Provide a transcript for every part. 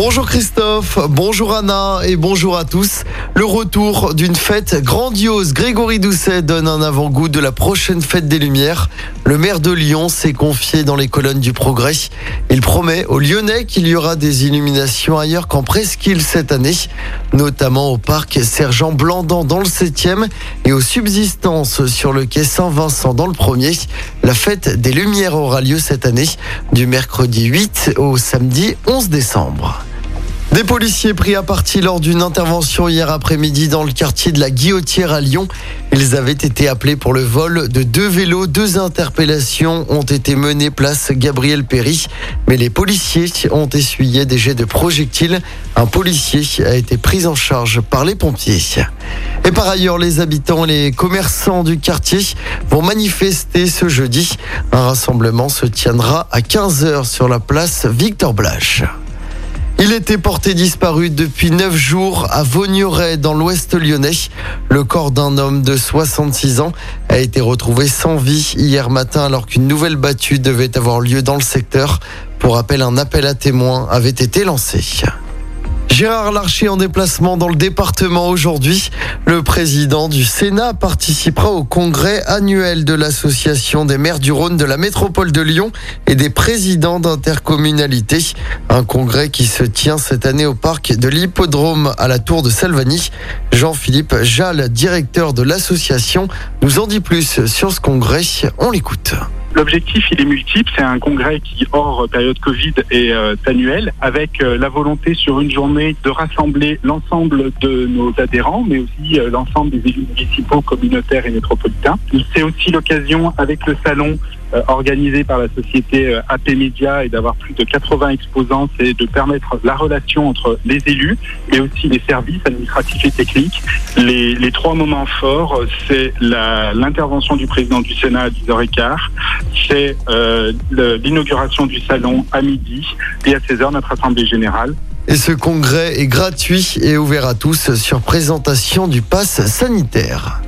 Bonjour Christophe, bonjour Anna et bonjour à tous. Le retour d'une fête grandiose. Grégory Doucet donne un avant-goût de la prochaine fête des Lumières. Le maire de Lyon s'est confié dans les colonnes du Progrès. Il promet aux Lyonnais qu'il y aura des illuminations ailleurs qu'en Presqu'île cette année, notamment au parc Sergent Blandan dans le 7e et aux subsistances sur le quai Saint-Vincent dans le premier. La fête des Lumières aura lieu cette année du mercredi 8 au samedi 11 décembre. Des policiers pris à partie lors d'une intervention hier après-midi dans le quartier de la Guillotière à Lyon. Ils avaient été appelés pour le vol de deux vélos. Deux interpellations ont été menées place Gabriel Péry. Mais les policiers ont essuyé des jets de projectiles. Un policier a été pris en charge par les pompiers. Et par ailleurs, les habitants et les commerçants du quartier vont manifester ce jeudi. Un rassemblement se tiendra à 15h sur la place Victor Blache. Il était porté disparu depuis neuf jours à Vaugneray dans l'ouest lyonnais. Le corps d'un homme de 66 ans a été retrouvé sans vie hier matin alors qu'une nouvelle battue devait avoir lieu dans le secteur. Pour rappel, un appel à témoins avait été lancé. Gérard Larcher en déplacement dans le département aujourd'hui. Le président du Sénat participera au congrès annuel de l'Association des maires du Rhône de la métropole de Lyon et des présidents d'intercommunalité. Un congrès qui se tient cette année au parc de l'Hippodrome à la Tour de Salvani. Jean-Philippe Jal, directeur de l'association, nous en dit plus sur ce congrès. On l'écoute. L'objectif, il est multiple. C'est un congrès qui, hors période Covid, est euh, annuel, avec euh, la volonté sur une journée de rassembler l'ensemble de nos adhérents, mais aussi euh, l'ensemble des élus municipaux, communautaires et métropolitains. C'est aussi l'occasion, avec le salon, euh, organisé par la société euh, AP Media et d'avoir plus de 80 exposants, c'est de permettre la relation entre les élus et aussi les services administratifs et techniques. Les, trois moments forts, c'est l'intervention du président du Sénat à 10h15, c'est euh, l'inauguration du salon à midi et à 16h notre assemblée générale. Et ce congrès est gratuit et ouvert à tous sur présentation du pass sanitaire.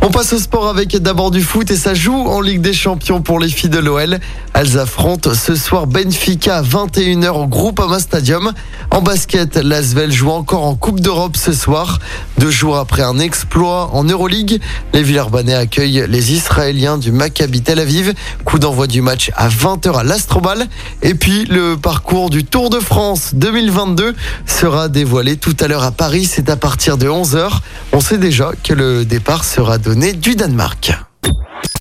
On passe au sport avec d'abord du foot et ça joue en Ligue des Champions pour les filles de l'OL. Elles affrontent ce soir Benfica à 21h au Groupama Stadium. En basket, l'Asvel joue encore en Coupe d'Europe ce soir. Deux jours après un exploit en Euroleague, les Villeurbanais accueillent les Israéliens du Maccabi Tel Aviv. Coup d'envoi du match à 20h à l'Astrobal. Et puis le parcours du Tour de France 2022 sera dévoilé tout à l'heure à Paris. C'est à partir de 11h. On sait déjà que le départ sera donné du Danemark.